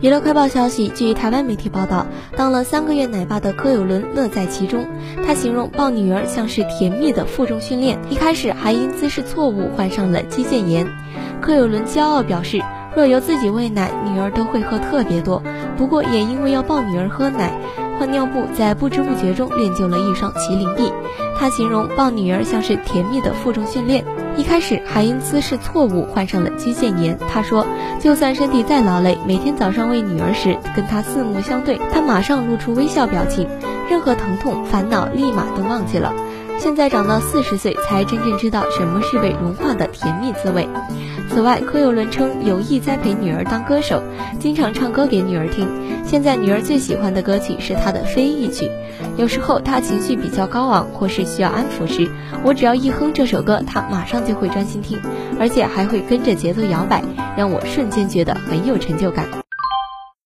娱乐快报消息，据台湾媒体报道，当了三个月奶爸的柯有伦乐在其中。他形容抱女儿像是甜蜜的负重训练，一开始还因姿势错误患上了肌腱炎。柯有伦骄傲表示，若由自己喂奶，女儿都会喝特别多。不过也因为要抱女儿喝奶。换尿布，在不知不觉中练就了一双麒麟臂。他形容抱女儿像是甜蜜的负重训练，一开始还因姿势错误患上了肌腱炎。他说，就算身体再劳累，每天早上喂女儿时，跟她四目相对，她马上露出微笑表情，任何疼痛、烦恼立马都忘记了。现在长到四十岁，才真正知道什么是被融化的甜蜜滋味。此外，柯有伦称有意栽培女儿当歌手，经常唱歌给女儿听。现在女儿最喜欢的歌曲是他的《非裔曲》，有时候她情绪比较高昂或是需要安抚时，我只要一哼这首歌，她马上就会专心听，而且还会跟着节奏摇摆，让我瞬间觉得很有成就感。